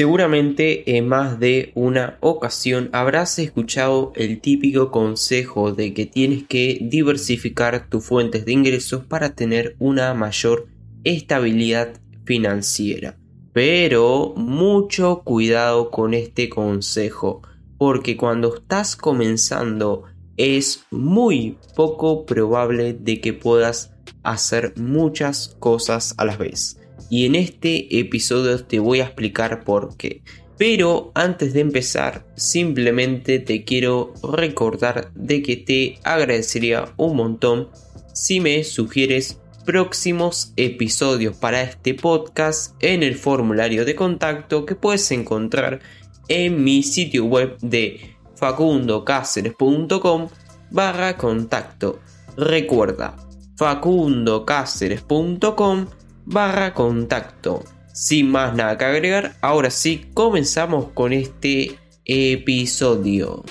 Seguramente en más de una ocasión habrás escuchado el típico consejo de que tienes que diversificar tus fuentes de ingresos para tener una mayor estabilidad financiera. Pero mucho cuidado con este consejo, porque cuando estás comenzando es muy poco probable de que puedas hacer muchas cosas a la vez y en este episodio te voy a explicar por qué. Pero antes de empezar, simplemente te quiero recordar de que te agradecería un montón si me sugieres próximos episodios para este podcast en el formulario de contacto que puedes encontrar en mi sitio web de facundocaceres.com barra contacto. Recuerda, facundocaceres.com barra contacto. Sin más nada que agregar, ahora sí comenzamos con este episodio.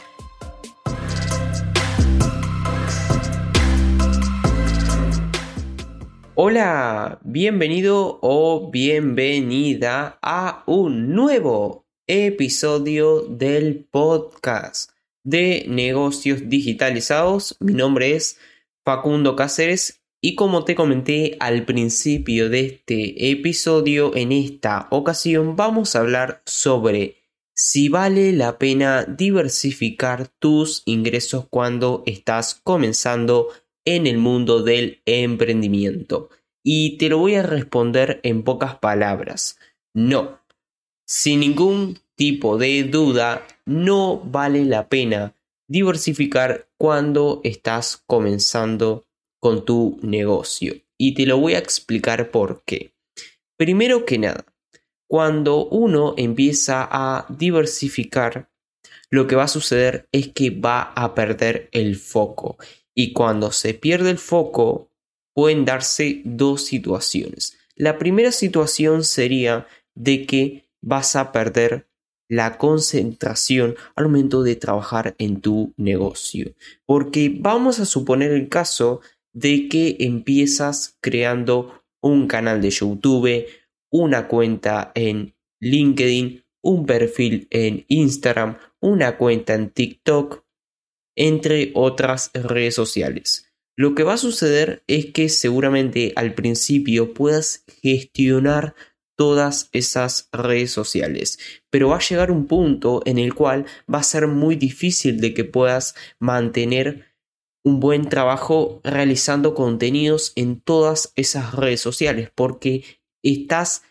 Hola, bienvenido o bienvenida a un nuevo episodio del podcast de negocios digitalizados. Mi nombre es Facundo Cáceres y como te comenté al principio de este episodio, en esta ocasión vamos a hablar sobre si vale la pena diversificar tus ingresos cuando estás comenzando en el mundo del emprendimiento. Y te lo voy a responder en pocas palabras. No. Sin ningún tipo de duda, no vale la pena diversificar cuando estás comenzando con tu negocio. Y te lo voy a explicar por qué. Primero que nada, cuando uno empieza a diversificar, lo que va a suceder es que va a perder el foco. Y cuando se pierde el foco, pueden darse dos situaciones. La primera situación sería de que vas a perder la concentración al momento de trabajar en tu negocio. Porque vamos a suponer el caso de que empiezas creando un canal de YouTube, una cuenta en LinkedIn, un perfil en Instagram, una cuenta en TikTok, entre otras redes sociales. Lo que va a suceder es que seguramente al principio puedas gestionar todas esas redes sociales, pero va a llegar un punto en el cual va a ser muy difícil de que puedas mantener un buen trabajo realizando contenidos en todas esas redes sociales porque estás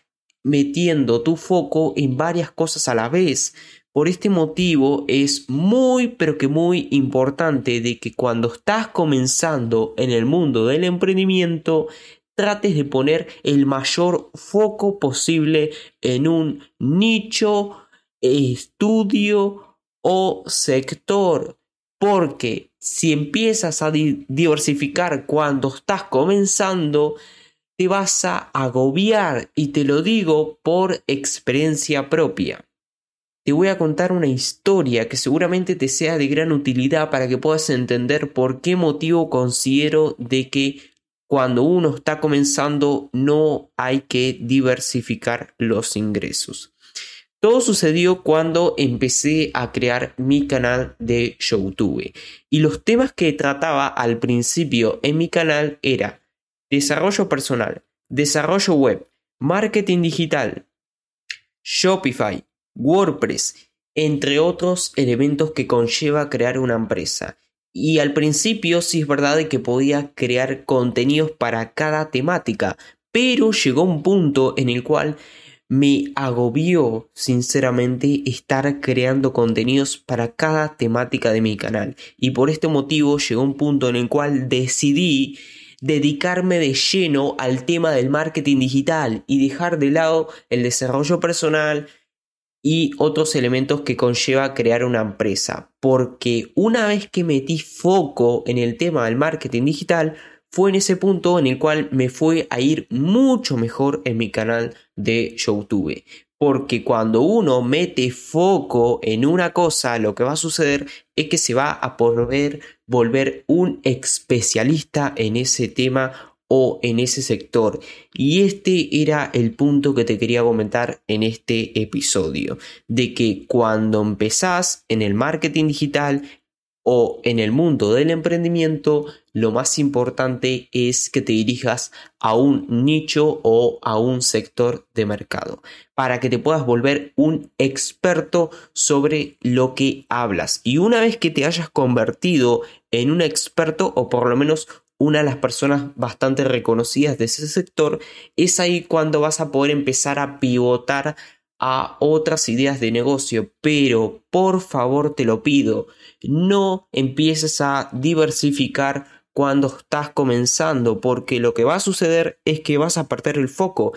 metiendo tu foco en varias cosas a la vez. Por este motivo es muy pero que muy importante de que cuando estás comenzando en el mundo del emprendimiento trates de poner el mayor foco posible en un nicho, estudio o sector porque si empiezas a diversificar cuando estás comenzando, te vas a agobiar y te lo digo por experiencia propia. Te voy a contar una historia que seguramente te sea de gran utilidad para que puedas entender por qué motivo considero de que cuando uno está comenzando no hay que diversificar los ingresos. Todo sucedió cuando empecé a crear mi canal de YouTube y los temas que trataba al principio en mi canal era desarrollo personal, desarrollo web, marketing digital, Shopify, WordPress, entre otros elementos que conlleva crear una empresa. Y al principio sí es verdad que podía crear contenidos para cada temática, pero llegó un punto en el cual me agobió sinceramente estar creando contenidos para cada temática de mi canal. Y por este motivo llegó un punto en el cual decidí dedicarme de lleno al tema del marketing digital y dejar de lado el desarrollo personal y otros elementos que conlleva crear una empresa. Porque una vez que metí foco en el tema del marketing digital fue en ese punto en el cual me fue a ir mucho mejor en mi canal de YouTube. Porque cuando uno mete foco en una cosa, lo que va a suceder es que se va a poder volver un especialista en ese tema o en ese sector. Y este era el punto que te quería comentar en este episodio, de que cuando empezás en el marketing digital, o en el mundo del emprendimiento, lo más importante es que te dirijas a un nicho o a un sector de mercado para que te puedas volver un experto sobre lo que hablas. Y una vez que te hayas convertido en un experto o por lo menos una de las personas bastante reconocidas de ese sector, es ahí cuando vas a poder empezar a pivotar a otras ideas de negocio, pero por favor te lo pido, no empieces a diversificar cuando estás comenzando, porque lo que va a suceder es que vas a perder el foco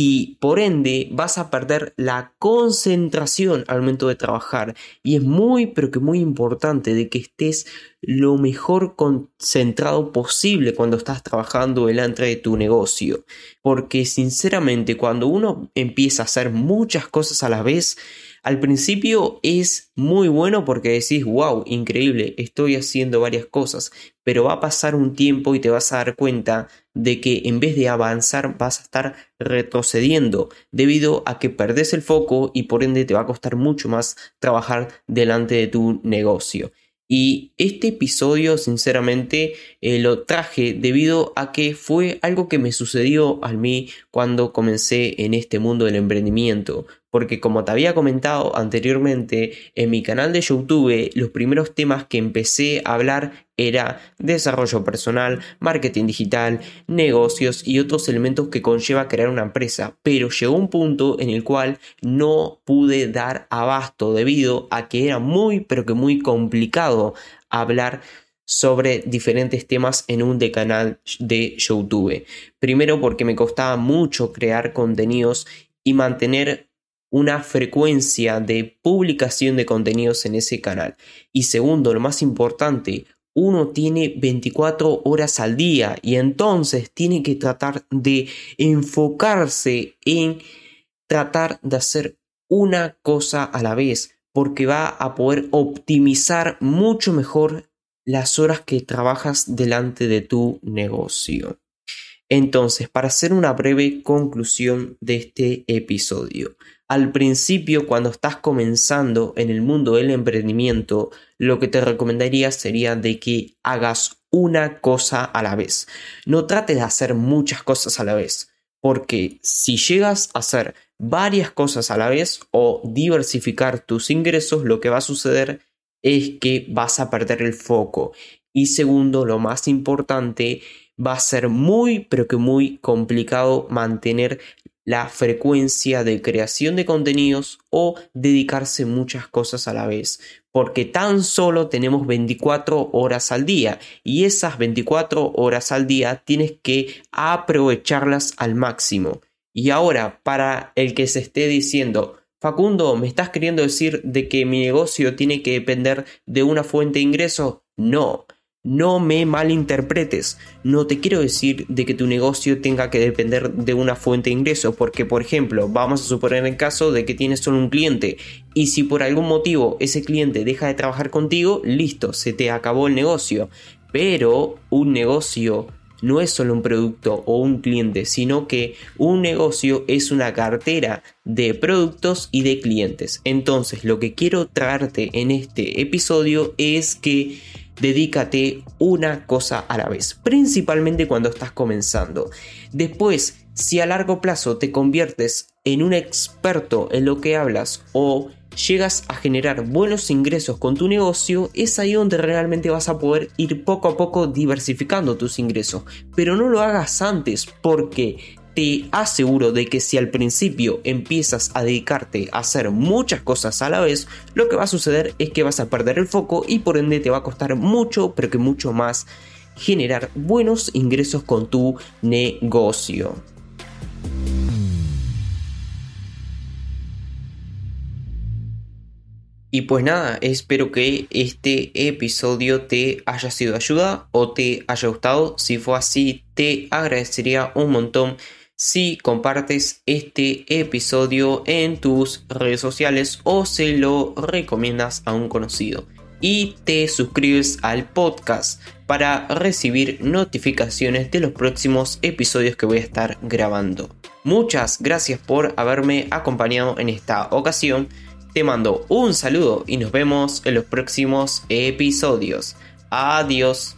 y por ende vas a perder la concentración al momento de trabajar. Y es muy pero que muy importante de que estés lo mejor concentrado posible cuando estás trabajando delante de tu negocio. Porque sinceramente cuando uno empieza a hacer muchas cosas a la vez al principio es muy bueno porque decís, wow, increíble, estoy haciendo varias cosas, pero va a pasar un tiempo y te vas a dar cuenta de que en vez de avanzar vas a estar retrocediendo debido a que perdes el foco y por ende te va a costar mucho más trabajar delante de tu negocio. Y este episodio sinceramente eh, lo traje debido a que fue algo que me sucedió a mí cuando comencé en este mundo del emprendimiento porque como te había comentado anteriormente, en mi canal de YouTube los primeros temas que empecé a hablar era desarrollo personal, marketing digital, negocios y otros elementos que conlleva crear una empresa, pero llegó un punto en el cual no pude dar abasto debido a que era muy pero que muy complicado hablar sobre diferentes temas en un canal de YouTube. Primero porque me costaba mucho crear contenidos y mantener una frecuencia de publicación de contenidos en ese canal. Y segundo, lo más importante, uno tiene 24 horas al día y entonces tiene que tratar de enfocarse en tratar de hacer una cosa a la vez porque va a poder optimizar mucho mejor las horas que trabajas delante de tu negocio. Entonces, para hacer una breve conclusión de este episodio, al principio, cuando estás comenzando en el mundo del emprendimiento, lo que te recomendaría sería de que hagas una cosa a la vez. No trates de hacer muchas cosas a la vez, porque si llegas a hacer varias cosas a la vez o diversificar tus ingresos, lo que va a suceder es que vas a perder el foco. Y segundo, lo más importante, va a ser muy, pero que muy complicado mantener la frecuencia de creación de contenidos o dedicarse muchas cosas a la vez, porque tan solo tenemos 24 horas al día y esas 24 horas al día tienes que aprovecharlas al máximo. Y ahora, para el que se esté diciendo, Facundo, ¿me estás queriendo decir de que mi negocio tiene que depender de una fuente de ingreso? No, no me malinterpretes, no te quiero decir de que tu negocio tenga que depender de una fuente de ingreso, porque por ejemplo, vamos a suponer el caso de que tienes solo un cliente y si por algún motivo ese cliente deja de trabajar contigo, listo, se te acabó el negocio. Pero un negocio no es solo un producto o un cliente, sino que un negocio es una cartera de productos y de clientes. Entonces, lo que quiero traerte en este episodio es que dedícate una cosa a la vez, principalmente cuando estás comenzando. Después, si a largo plazo te conviertes en un experto en lo que hablas o llegas a generar buenos ingresos con tu negocio, es ahí donde realmente vas a poder ir poco a poco diversificando tus ingresos. Pero no lo hagas antes porque te aseguro de que si al principio empiezas a dedicarte a hacer muchas cosas a la vez, lo que va a suceder es que vas a perder el foco y por ende te va a costar mucho, pero que mucho más generar buenos ingresos con tu negocio. Y pues nada, espero que este episodio te haya sido de ayuda o te haya gustado. Si fue así, te agradecería un montón si compartes este episodio en tus redes sociales o se lo recomiendas a un conocido. y te suscribes al podcast para recibir notificaciones de los próximos episodios que voy a estar grabando. Muchas gracias por haberme acompañado en esta ocasión. Te mando un saludo y nos vemos en los próximos episodios. Adiós.